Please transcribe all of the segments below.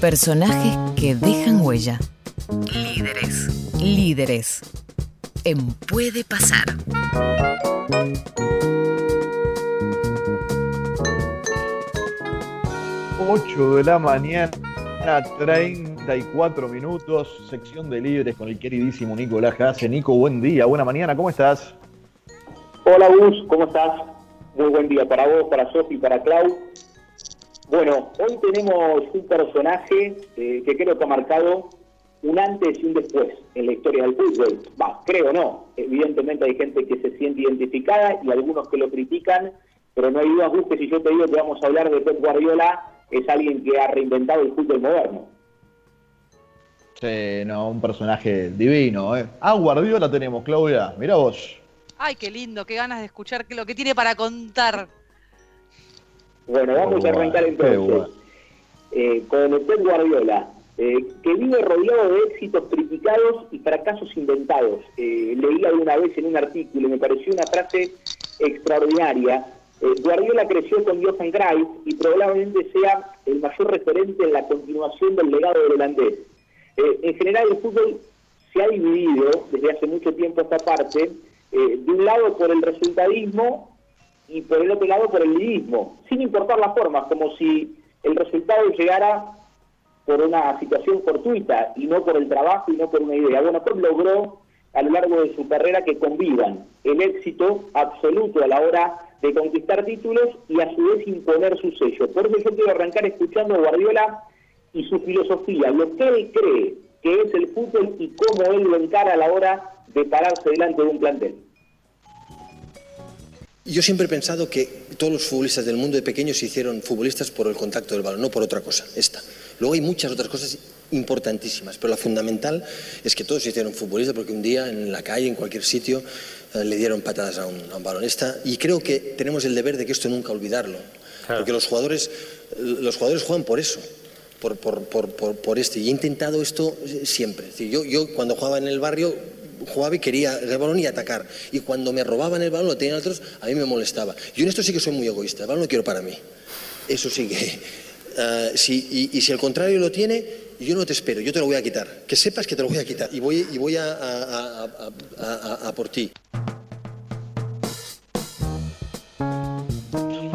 Personajes que dejan huella. Líderes. Líderes. En Puede Pasar. 8 de la mañana, 34 minutos, sección de líderes con el queridísimo Nicolás Jase. Nico, buen día, buena mañana, ¿cómo estás? Hola Gus, ¿cómo estás? Muy buen día para vos, para Sofi, para Clau. Bueno, hoy tenemos un personaje eh, que creo que ha marcado un antes y un después en la historia del fútbol. Va, creo no. Evidentemente hay gente que se siente identificada y algunos que lo critican, pero no hay dudas, que si yo te digo que vamos a hablar de Pep Guardiola, es alguien que ha reinventado el fútbol moderno. Sí, no, un personaje divino. ¿eh? Ah, Guardiola tenemos, Claudia. Mira vos. Ay, qué lindo, qué ganas de escuchar lo que tiene para contar. Bueno, vamos a arrancar entonces eh, con el Pep Guardiola, eh, que vive rodeado de éxitos criticados y fracasos inventados. Eh, leí alguna vez en un artículo y me pareció una frase extraordinaria. Eh, Guardiola creció con Johan Cruyff y probablemente sea el mayor referente en la continuación del legado del holandés. en general el fútbol se ha dividido desde hace mucho tiempo esta parte, de un lado por el resultadismo y por el otro lado por el lidismo, sin importar las formas, como si el resultado llegara por una situación fortuita y no por el trabajo y no por una idea. Bueno, Pep logró a lo largo de su carrera que convivan el éxito absoluto a la hora de conquistar títulos y a su vez imponer su sello. Por eso yo quiero arrancar escuchando a Guardiola y su filosofía, lo que él cree que es el fútbol y cómo él lo encara a la hora de pararse delante de un plantel. Yo siempre he pensado que todos los futbolistas del mundo de pequeños se hicieron futbolistas por el contacto del balón, no por otra cosa, esta. Luego hay muchas otras cosas importantísimas, pero la fundamental es que todos se hicieron futbolistas porque un día en la calle, en cualquier sitio, eh, le dieron patadas a un, balón. Esta, y creo que tenemos el deber de que esto nunca olvidarlo, porque los jugadores, los jugadores juegan por eso. Por, por, por, por, este. Y he intentado esto siempre. yo, yo cuando jugaba en el barrio jugaba y quería el balón y atacar. Y cuando me robaban el balón, lo tenían otros, a mí me molestaba. Yo en esto sí que soy muy egoísta, el balón lo quiero para mí. Eso sí que... Uh, si, y, si el contrario lo tiene, yo no te espero, yo te lo voy a quitar. Que sepas que te lo voy a quitar y voy, y voy a, a, a, a por ti.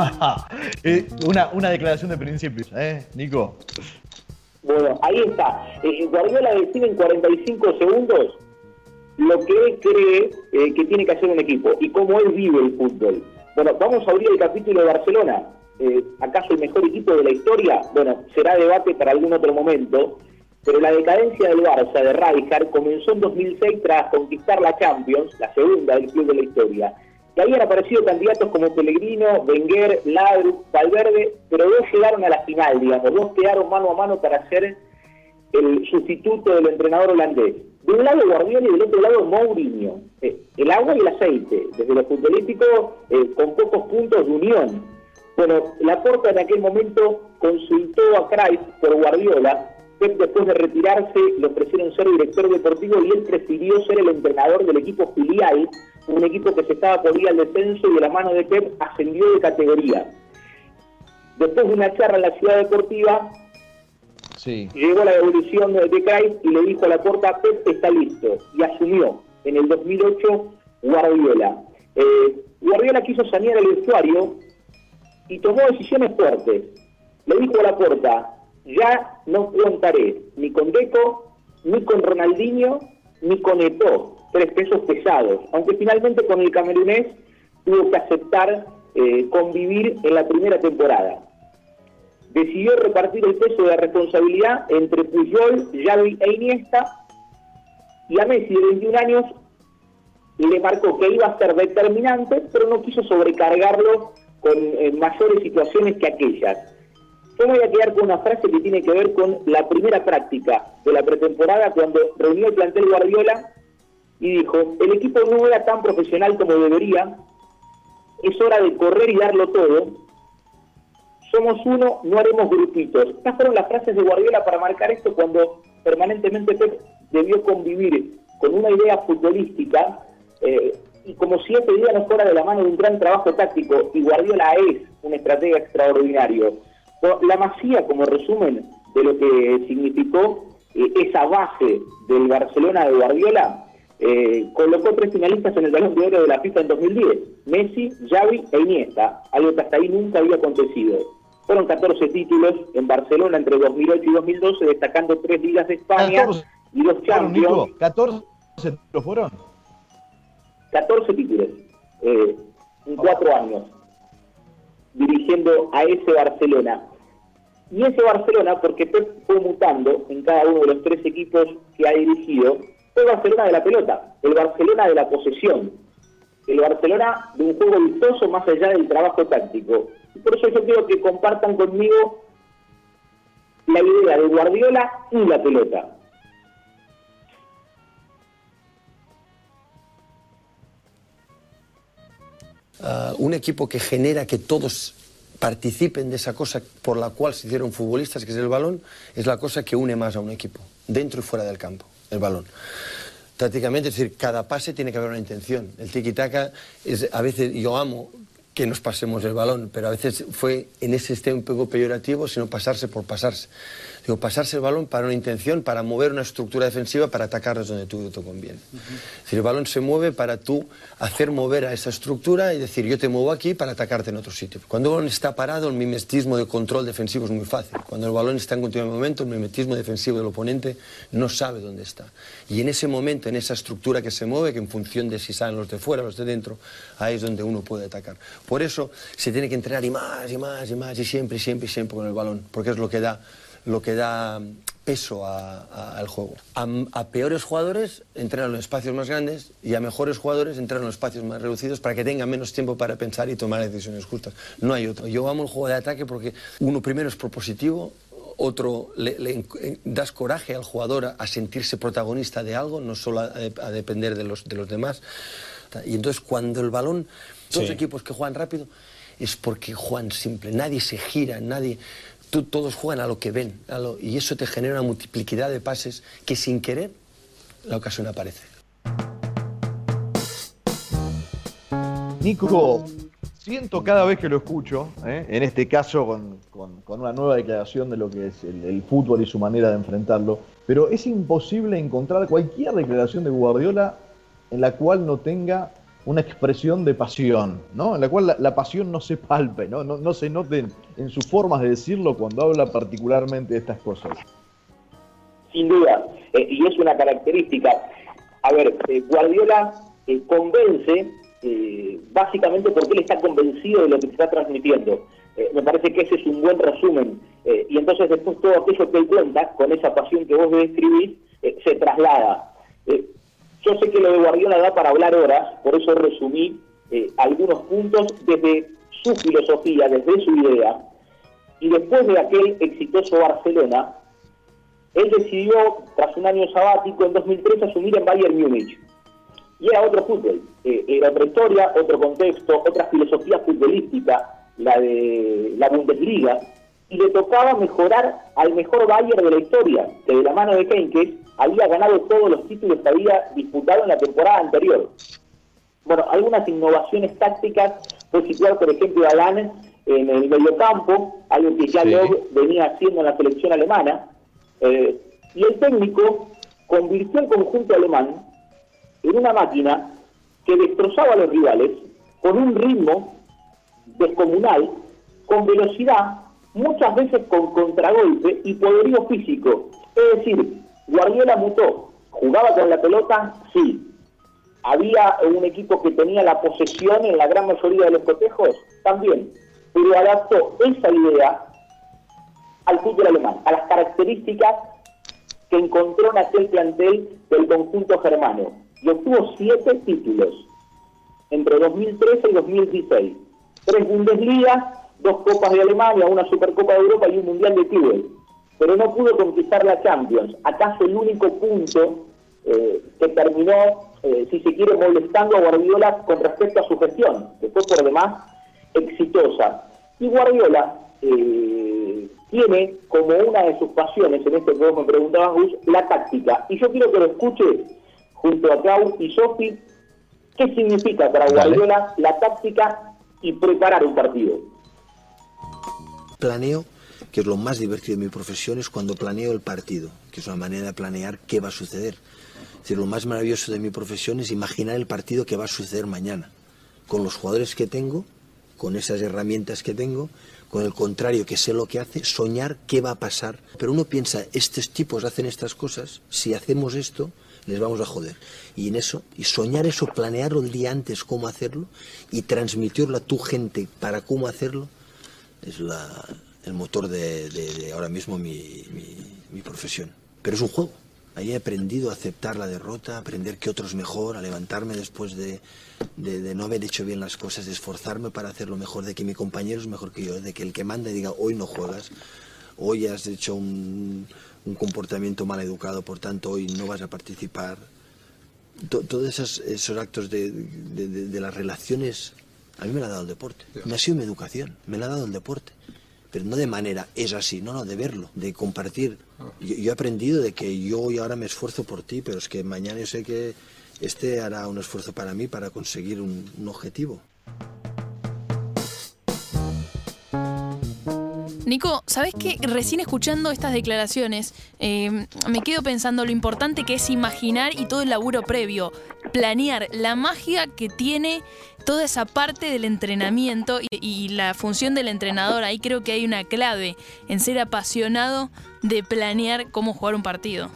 Eh, una, una declaración de principios, ¿eh, Nico? Bueno, ahí está. Eh, Guardiola decide en 45 segundos lo que él cree eh, que tiene que hacer un equipo y cómo él vive el fútbol. Bueno, vamos a abrir el capítulo de Barcelona. Eh, ¿Acaso el mejor equipo de la historia? Bueno, será debate para algún otro momento, pero la decadencia del Barça de Rijkaard comenzó en 2006 tras conquistar la Champions, la segunda del club de la historia. Y habían aparecido candidatos como Pellegrino, Wenger, Ladru, Valverde, pero dos llegaron a la final, digamos, dos quedaron mano a mano para ser el sustituto del entrenador holandés. De un lado Guardiola y del otro lado Mourinho. Eh, el agua y el aceite, desde lo futbolístico eh, con pocos puntos de unión. Bueno, Laporta en aquel momento consultó a Cruyff por Guardiola. Pep después de retirarse le ofrecieron ser director deportivo y él prefirió ser el entrenador del equipo filial, un equipo que se estaba por ir al descenso y de la mano de Pep ascendió de categoría. Después de una charla en la ciudad deportiva, Llegó la devolución de Cruyff y le dijo a la puerta, Pep está listo. Y asumió en el 2008 Guardiola. Eh, Guardiola quiso sanear el vestuario y tomó decisiones fuertes. Le dijo a la puerta, ya no contaré ni con Deco, ni con Ronaldinho, ni con Eto'o, tres pesos pesados. Aunque finalmente con el camerunés tuvo que aceptar eh, convivir en la primera temporada decidió repartir el peso de la responsabilidad entre Puyol, Xavi e Iniesta y a Messi de 21 años le marcó que iba a ser determinante, pero no quiso sobrecargarlo con eh, mayores situaciones que aquellas. Yo me voy a quedar con una frase que tiene que ver con la primera práctica de la pretemporada cuando reunió el plantel Guardiola y dijo, el equipo no era tan profesional como debería, es hora de correr y darlo todo, somos uno, no haremos grupitos. Estas fueron las frases de Guardiola para marcar esto cuando permanentemente Pep debió convivir con una idea futbolística eh, y como si esta idea no fuera de la mano de un gran trabajo táctico, y Guardiola es un estratega extraordinario. La Masía, como resumen de lo que significó eh, esa base del Barcelona de Guardiola, eh, colocó tres finalistas en el Balón de Oro de la FIFA en 2010, Messi, Xavi e Iniesta, algo que hasta ahí nunca había acontecido. Fueron 14 títulos en Barcelona entre 2008 y 2012, destacando tres ligas de España y dos Champions. ¿14 títulos fueron? 14 títulos eh, en cuatro años, dirigiendo a ese Barcelona. Y ese Barcelona, porque Pep fue mutando en cada uno de los tres equipos que ha dirigido, fue Barcelona de la pelota, el Barcelona de la posesión, el Barcelona de un juego vistoso más allá del trabajo táctico. Y por eso yo quiero que compartan conmigo la idea de Guardiola y la pelota. Ah, un equipo que genera que todos participen de esa cosa por la cual se hicieron futbolistas, que es el balón, es la cosa que une más a un equipo, dentro y fuera del campo, el balón. Prácticamente, es decir, cada pase tiene que haber una intención. El tiki-taka a veces, yo amo que nos pasemos el balón, pero a veces fue en ese sistema un poco peyorativo, sino pasarse por pasarse. Digo, pasarse el balón para una intención, para mover una estructura defensiva, para atacarlos donde tú te conviene. Es el balón se mueve para tú hacer mover a esa estructura y decir, yo te muevo aquí para atacarte en otro sitio. Cuando el balón está parado, el mimetismo de control defensivo es muy fácil. Cuando el balón está en continuo movimiento, el mimetismo defensivo del oponente no sabe dónde está. Y en ese momento, en esa estructura que se mueve, que en función de si salen los de fuera, los de dentro, ahí es donde uno puede atacar. Por eso se tiene que entrenar y más, y más, y más, y siempre, y siempre, y siempre con el balón, porque es lo que da lo que da peso al juego. A, peores jugadores entrenan en espacios más grandes y a mejores jugadores entrenan en espacios más reducidos para que tengan menos tiempo para pensar y tomar decisiones justas. No hay otro. Yo amo el juego de ataque porque uno primero es propositivo, otro le, das coraje al jugador a, sentirse protagonista de algo, no solo a, depender de los, de los demás. Y entonces cuando el balón, dos equipos que juegan rápido, es porque juegan simple, nadie se gira, nadie todos juegan a lo que ven, y eso te genera una multiplicidad de pases que sin querer la ocasión aparece. Nico, siento cada vez que lo escucho, ¿eh? en este caso con, una nueva declaración de lo que es el, fútbol y su manera de enfrentarlo, pero es imposible encontrar cualquier declaración de Guardiola en la cual no tenga una expresión de pasión, ¿no? En la cual la, pasión no se palpe, ¿no? No, se note en, sus formas de decirlo cuando habla particularmente de estas cosas. Sin duda, eh, y es una característica. A ver, eh, Guardiola eh, convence básicamente porque él está convencido de lo que está transmitiendo. me parece que ese es un buen resumen. y entonces después todo aquello que cuenta, con esa pasión que vos describís, se traslada. Yo sé que lo de Guardiola da para hablar horas, por eso resumí eh, algunos puntos desde su filosofía, desde su idea. Y después de aquel exitoso Barcelona, él decidió, tras un año sabático en 2003, asumir en Bayern Múnich. Y era otro fútbol, eh, era otra historia, otro contexto, otra filosofía futbolística, la de la Bundesliga, y le tocaba mejorar al mejor Bayern de la historia, que de la mano de Henkes había ganado todos los títulos que había disputado en la temporada anterior. Bueno, algunas innovaciones tácticas fue situar, por ejemplo, a Lan en el mediocampo, algo que ya venía haciendo en la selección alemana, eh, y el técnico convirtió el conjunto alemán en una máquina que destrozaba a los rivales con un ritmo descomunal, con velocidad, muchas veces con contragolpe y poderío físico. Es decir, Guardiola mutó. ¿Jugaba con la pelota? Sí. ¿Había un equipo que tenía la posesión en la gran mayoría de los cotejos? También. Pero adaptó esa idea al fútbol alemán, a las características que encontró en aquel plantel del conjunto germano. Y obtuvo siete títulos entre 2013 y 2016. Tres Bundesligas, dos Copas de Alemania, una Supercopa de Europa y un Mundial de Clubes pero no pudo conquistar la Champions. ¿Acaso el único punto eh, que terminó, eh, si se quiere, molestando a Guardiola con respecto a su gestión, que fue por demás exitosa? Y Guardiola eh, tiene como una de sus pasiones, en este que vos me preguntabas, Gus, la táctica. Y yo quiero que lo escuche junto a Clau y Sofi, qué significa para Guardiola la táctica y preparar un partido. Planeo que es lo más divertido de mi profesión, es cuando planeo el partido, que es una manera de planear qué va a suceder. Es decir, lo más maravilloso de mi profesión es imaginar el partido que va a suceder mañana, con los jugadores que tengo, con esas herramientas que tengo, con el contrario, que sé lo que hace, soñar qué va a pasar. Pero uno piensa, estos tipos hacen estas cosas, si hacemos esto, les vamos a joder. Y en eso, y soñar eso, planearlo el día antes cómo hacerlo y transmitirlo a tu gente para cómo hacerlo, es el motor de, ahora mismo mi, mi profesión. Pero es un juego. Ahí he aprendido a aceptar la derrota, a aprender que otro es mejor, a levantarme después de, de, no haber hecho bien las cosas, de esforzarme para hacerlo mejor, de que mi compañero es mejor que yo, de que el que manda diga hoy no juegas, hoy has hecho un, un comportamiento mal educado, por tanto hoy no vas a participar. todos esos, esos actos de, las relaciones, a mí me lo ha dado el deporte. Me ha sido mi educación, me lo ha dado el deporte pero no de manera es así, no, no, de verlo, de compartir. Ah. Yo, he aprendido de que yo hoy ahora me esfuerzo por ti, pero es que mañana yo sé que este hará un esfuerzo para mí para conseguir un, un objetivo. Nico, ¿sabes qué? Recién escuchando estas declaraciones, em, me quedo pensando lo importante que es imaginar y todo el laburo previo, planear la magia que tiene toda esa parte del entrenamiento y, la función del entrenador. Ahí creo que hay una clave en ser apasionado de planear cómo jugar un partido.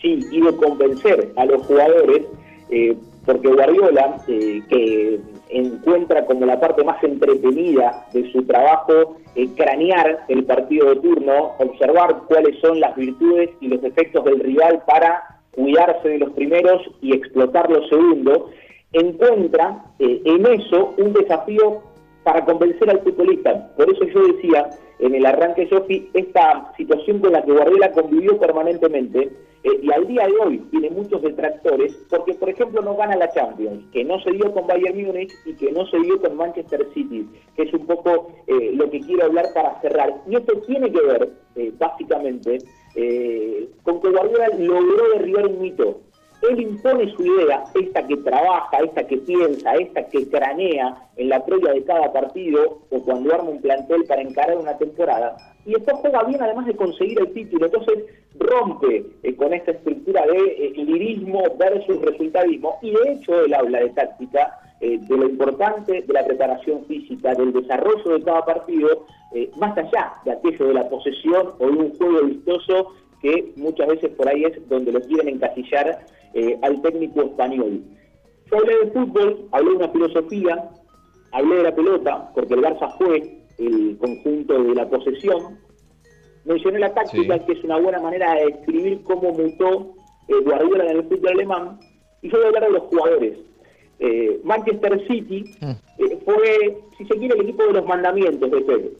Sí, y de convencer a los jugadores, eh, porque Guardiola, eh, que encuentra como la parte más entretenida de su trabajo eh, cranear el partido de turno, observar cuáles son las virtudes y los defectos del rival para cuidarse de los primeros y explotar los segundos, encuentra eh, en eso un desafío para convencer al futbolista. Por eso yo decía en el arranque, Sofi, esta situación con la que Guardiola convivió permanentemente eh, y al día de hoy tiene muchos detractores porque, por ejemplo, no gana la Champions, que no se dio con Bayern Múnich y que no se dio con Manchester City, que es un poco eh, lo que quiero hablar para cerrar. Y esto tiene que ver, eh, básicamente, con que Guardiola logró derribar un mito. Él impone su idea, esta que trabaja, esta que piensa, esta que cranea en la previa de cada partido o cuando arma un plantel para encarar una temporada, y esto juega bien además de conseguir el título. Entonces rompe eh, con esta estructura de eh, lirismo versus resultadismo y de hecho él habla de táctica, eh, de lo importante de la preparación física, del desarrollo de cada partido, más allá de aquello de la posesión o de un juego vistoso que muchas veces por ahí es donde lo quieren encasillar al técnico español. Yo hablé de fútbol, hablé de una filosofía, hablé de la pelota, porque el Barça fue el conjunto de la posesión. Mencioné la táctica, que es una buena manera de describir cómo mutó eh, Guardiola en el fútbol alemán. Y yo voy a hablar de los jugadores. Eh, Manchester City mm. eh, fue, si se quiere, el equipo de los mandamientos de Pep,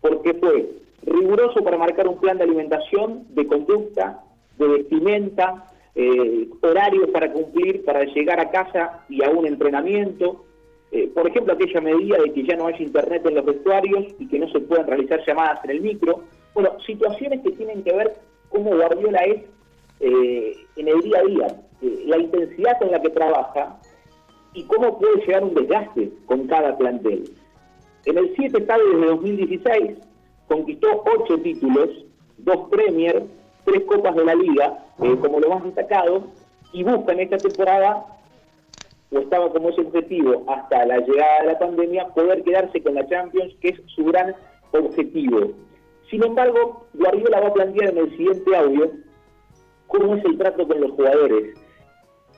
porque fue riguroso para marcar un plan de alimentación, de conducta, de vestimenta, eh, horarios para cumplir, para llegar a casa y a un entrenamiento, eh, por ejemplo, aquella medida de que ya no hay internet en los vestuarios y que no se pueden realizar llamadas en el micro. Bueno, situaciones que tienen que ver cómo Guardiola es eh, en el día a día, eh, la intensidad con la que trabaja y cómo puede llegar un desgaste con cada plantel. En el 7 está desde 2016, conquistó 8 títulos, 2 Premier, 3 Copas de la Liga, como lo más destacado, y busca en esta temporada o estaba como ese objetivo hasta la llegada de la pandemia poder quedarse con la Champions, que es su gran objetivo. Sin embargo, Guardiola va a plantear en el siguiente audio cómo es el trato con los jugadores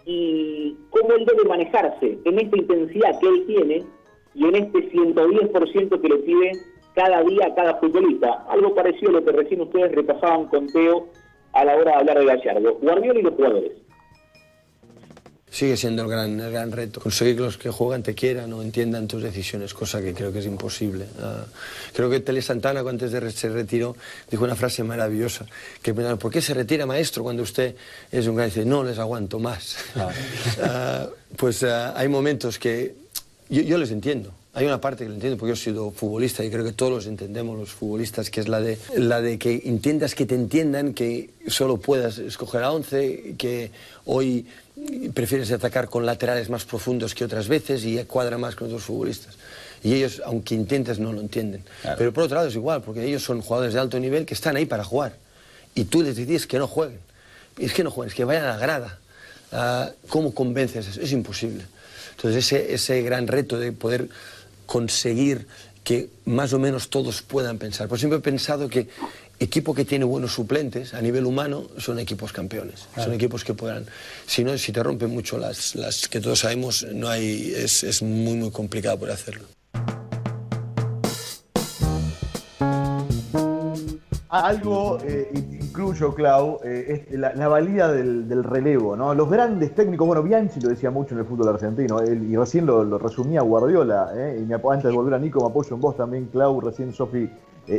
y cómo él debe manejarse en esta intensidad que él tiene y en este 110% que le pide cada día a cada futbolista. Algo parecido a lo que recién ustedes repasaban con Teo a la hora de hablar de Gallardo. Guardiola y los jugadores sigue siendo el gran, el gran reto. Conseguir que los que juegan te quieran o entiendan tus decisiones, cosa que creo que es imposible. Uh, creo que Tele Santana, cuando antes de se retiró, dijo una frase maravillosa, que ¿por qué se retira maestro cuando usted es un gran? Y dice, no les aguanto más. uh, pues uh, hay momentos que yo, yo les entiendo. Hay una parte que lo entiendo porque yo he sido futbolista y creo que todos los entendemos los futbolistas, que es la de, la de que entiendas que te entiendan, que solo puedas escoger a 11, que hoy prefieres atacar con laterales más profundos que otras veces y cuadra más con otros futbolistas. Y ellos, aunque intentes, no lo entienden. Pero por otro lado es igual, porque ellos son jugadores de alto nivel que están ahí para jugar. Y tú les dices que no jueguen. Es que no jueguen, es que vayan a la grada. Ah, ¿Cómo convences eso? Es imposible. Entonces ese, ese gran reto de poder conseguir que más o menos todos puedan pensar. Por siempre he pensado que equipo que tiene buenos suplentes a nivel humano son equipos campeones. Son equipos que puedan. Si no, si te rompen mucho las, las que todos sabemos, no hay, es, es muy, muy complicado poder hacerlo. Algo eh, incluyo, Clau, eh, la, la valía del, relevo, ¿no? Los grandes técnicos, bueno, Bianchi lo decía mucho en el fútbol argentino, él- y recién lo, resumía Guardiola, ¿eh? y me antes de volver a Nico, me apoyo en vos también, Clau, recién Sofi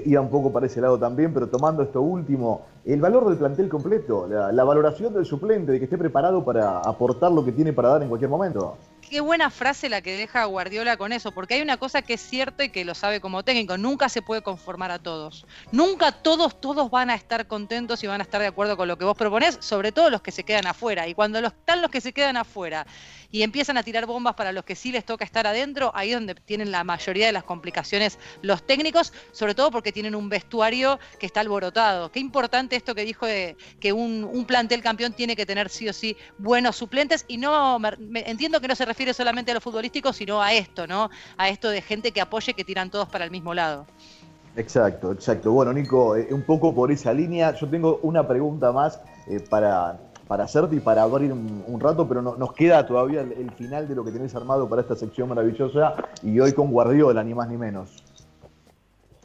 iba un poco para ese lado también, pero tomando esto último, el valor del plantel completo, la valoración del suplente, de que esté preparado para aportar lo que tiene para dar en cualquier momento. Qué buena frase la que deja Guardiola con eso, porque hay una cosa que es cierto y que lo sabe como técnico, nunca se puede conformar a todos. Nunca todos, todos van a estar contentos y van a estar de acuerdo con lo que vos proponés, sobre todo los que se quedan afuera. Y cuando están los que se quedan afuera y empiezan a tirar bombas para los que sí les toca estar adentro, ahí es donde tienen la mayoría de las complicaciones los técnicos, sobre todo porque tienen un vestuario que está alborotado. Qué importante esto que dijo de que un, plantel campeón tiene que tener sí o sí buenos suplentes y no entiendo que no se refiere solamente a lo futbolístico, sino a esto, ¿no? A esto de gente que apoye que tiran todos para el mismo lado. Exacto, exacto. Bueno, Nico, eh, un poco por esa línea, yo tengo una pregunta más eh, para, para hacerte y para abrir un, un rato, pero no- nos queda todavía el, el final de lo que tenés armado para esta sección maravillosa y hoy con Guardiola, ni más ni menos.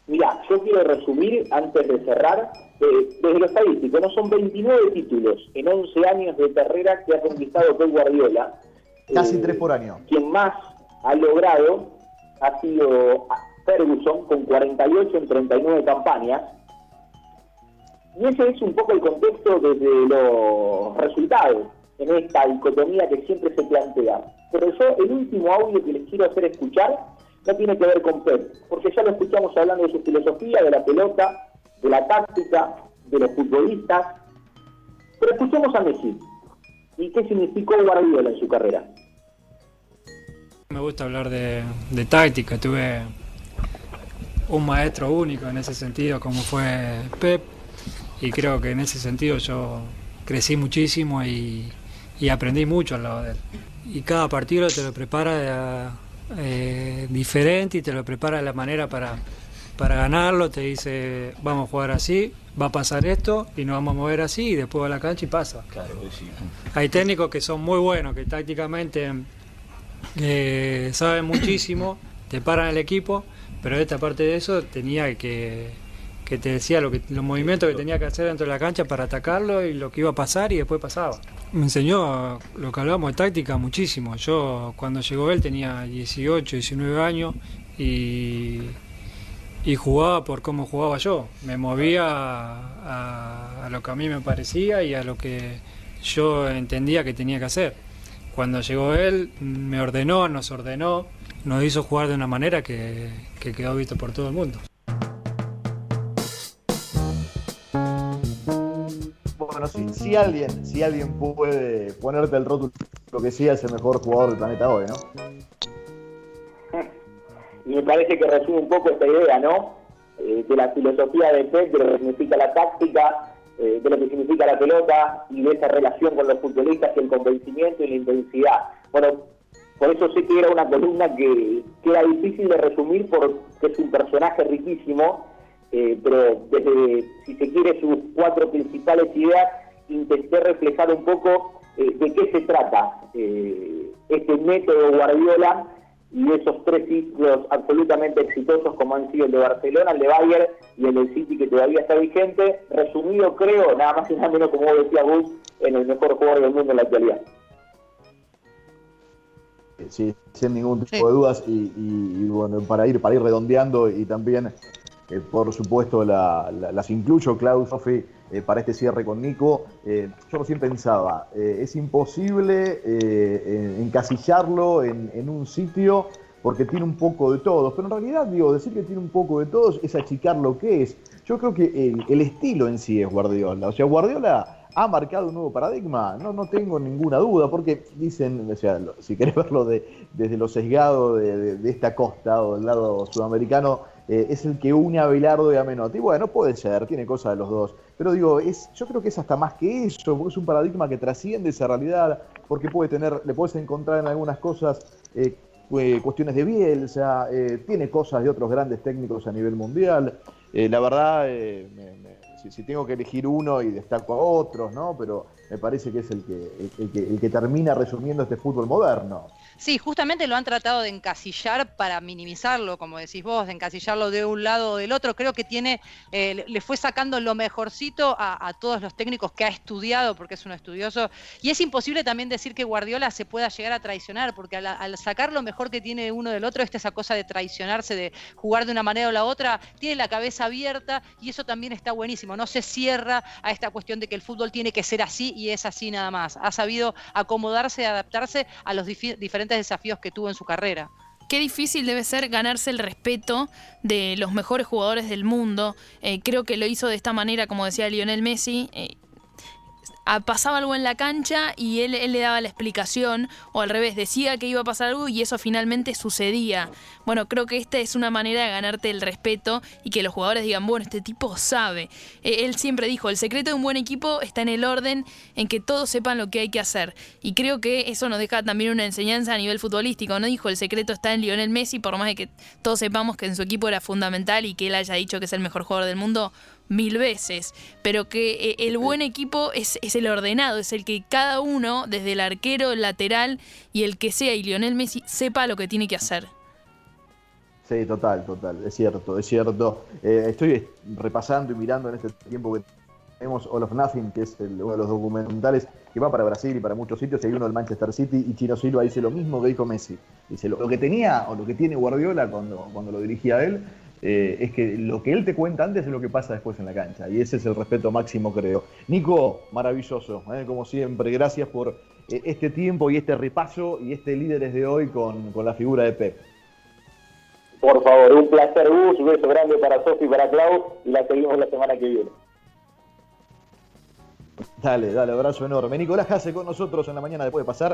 Mira, yo quiero resumir antes de cerrar, eh, desde lo estadístico, no son 29 títulos en 11 años de carrera que ha conquistado Pep Guardiola. Casi Eh, tres por año. Quien más ha logrado ha sido Ferguson con 48 en 39 campañas. Y ese es un poco el contexto desde los resultados en esta dicotomía que siempre se plantea. Pero yo, el último audio que les quiero hacer escuchar no tiene que ver con Pep, porque ya lo escuchamos hablando de su filosofía, de la pelota, de la táctica, de los futbolistas. Pero escuchemos a Messi. ¿Y qué significó Guardiola en su carrera? Me gusta hablar de, de táctica, tuve un maestro único en ese sentido como fue Pep y creo que en ese sentido yo crecí muchísimo y, y aprendí mucho al lado de él. Y cada partido te lo prepara eh, diferente y te lo prepara de la manera para, para ganarlo, te dice vamos a jugar así, va a pasar esto y nos vamos a mover así y después va a la cancha y pasa. Hay técnicos que son muy buenos, que tácticamente eh, saben muchísimo, te paran el equipo, pero esta parte de eso tenía que, que te decía lo que, los movimientos que tenía que hacer dentro de la cancha para atacarlo y lo que iba a pasar y después pasaba. Me enseñó lo que hablábamos de táctica muchísimo. Yo cuando llegó él tenía 18, 19 años y, y jugaba por cómo jugaba yo. Me movía a, a lo que a mí me parecía y a lo que yo entendía que tenía que hacer. Cuando llegó él, me ordenó, nos ordenó, nos hizo jugar de una manera que, que quedó visto por todo el mundo. Bueno, si, si alguien, si alguien puede ponerte el rótulo, lo que sea, es el mejor jugador del planeta hoy, ¿no? Y me parece que resume un poco esta idea, ¿no? Eh, de la filosofía de Pep, de lo que significa la táctica, eh, de lo que significa la pelota y de esa relación con los futbolistas y el convencimiento y la intensidad. Bueno, por eso sé que era una columna que, que era difícil de resumir porque es un personaje riquísimo, eh, pero desde, si se quiere, sus cuatro principales ideas, intenté reflejar un poco eh, de qué se trata eh, este método Guardiola y esos tres ciclos absolutamente exitosos como han sido el de Barcelona, el de Bayern y el del City que todavía está vigente, resumido creo, nada más y nada menos como decía Gus, en el mejor jugador del mundo en la actualidad. Sí, sin ningún tipo Sí. de dudas y, y- y bueno, para ir, para ir redondeando y también, eh, por supuesto, la- la- las incluyo, Klaus, Sofi, eh, para este cierre con Nico. Eh, yo recién pensaba, eh, es imposible eh, en- encasillarlo en, un sitio porque tiene un poco de todos, pero en realidad, digo, decir que tiene un poco de todos es achicar lo que es. Yo creo que el, estilo en sí es Guardiola. O sea, Guardiola ha marcado un nuevo paradigma, no, no tengo ninguna duda, porque dicen, o sea, si querés verlo de, desde lo sesgado de, esta costa o del lado sudamericano, es el que une a Bilardo y a Menotti. Bueno, puede ser, tiene cosas de los dos. Pero digo, es, yo creo que es hasta más que eso, porque es un paradigma que trasciende esa realidad, porque puede tener, le puedes encontrar en algunas cosas eh, cuestiones de Bielsa, eh, tiene cosas de otros grandes técnicos a nivel mundial. la verdad, si, tengo que elegir uno y destaco a otros, ¿no? Pero me parece que es el que, el que termina resumiendo este fútbol moderno. Sí, justamente lo han tratado de encasillar para minimizarlo, como decís vos, de encasillarlo de un lado o del otro. Creo que tiene, eh, le fue sacando lo mejorcito a, todos los técnicos que ha estudiado, porque es un estudioso. Y es imposible también decir que Guardiola se pueda llegar a traicionar, porque al, sacar lo mejor que tiene uno del otro, esta esa cosa de traicionarse, de jugar de una manera o la otra, tiene la cabeza abierta y eso también está buenísimo. No se cierra a esta cuestión de que el fútbol tiene que ser así y es así nada más. Ha sabido acomodarse, y adaptarse a los diferentes desafíos que tuvo en su carrera. Qué difícil debe ser ganarse el respeto de los mejores jugadores del mundo. Eh, creo que lo hizo de esta manera, como decía Lionel Messi, eh, pasaba algo en la cancha y él, le daba la explicación, o al revés, decía que iba a pasar algo y eso finalmente sucedía. Bueno, creo que esta es una manera de ganarte el respeto y que los jugadores digan, bueno, este tipo sabe. E, él siempre dijo, el secreto de un buen equipo está en el orden, en que todos sepan lo que hay que hacer. Y creo que eso nos deja también una enseñanza a nivel futbolístico. No dijo, el secreto está en Lionel Messi, por más de que todos sepamos que en su equipo era fundamental y que él haya dicho que es el mejor jugador del mundo mil veces, pero que eh, el buen equipo es, es, el ordenado, es el que cada uno, desde el arquero, el lateral y el que sea, y Lionel Messi, sepa lo que tiene que hacer. Sí, total, total, es cierto, es cierto. Eh, estoy repasando y mirando en este tiempo que tenemos All of Nothing, que es uno de los documentales que va para Brasil y para muchos sitios, y hay uno del Manchester City, y Chino Silva dice lo mismo que dijo Messi. Dice, lo, lo que tenía o lo que tiene Guardiola cuando, cuando lo dirigía a él eh, es que lo que él te cuenta antes es lo que pasa después en la cancha. Y ese es el respeto máximo, creo. Nico, maravilloso, ¿eh? como siempre. Gracias por eh, este tiempo y este repaso y este líderes de hoy con, la figura de Pep. Por favor, un placer, Gus. Un beso grande para Sofi y para Clau. Y la seguimos la semana que viene. Dale, dale, abrazo enorme. Nicolás Hace con nosotros en la mañana después de pasar.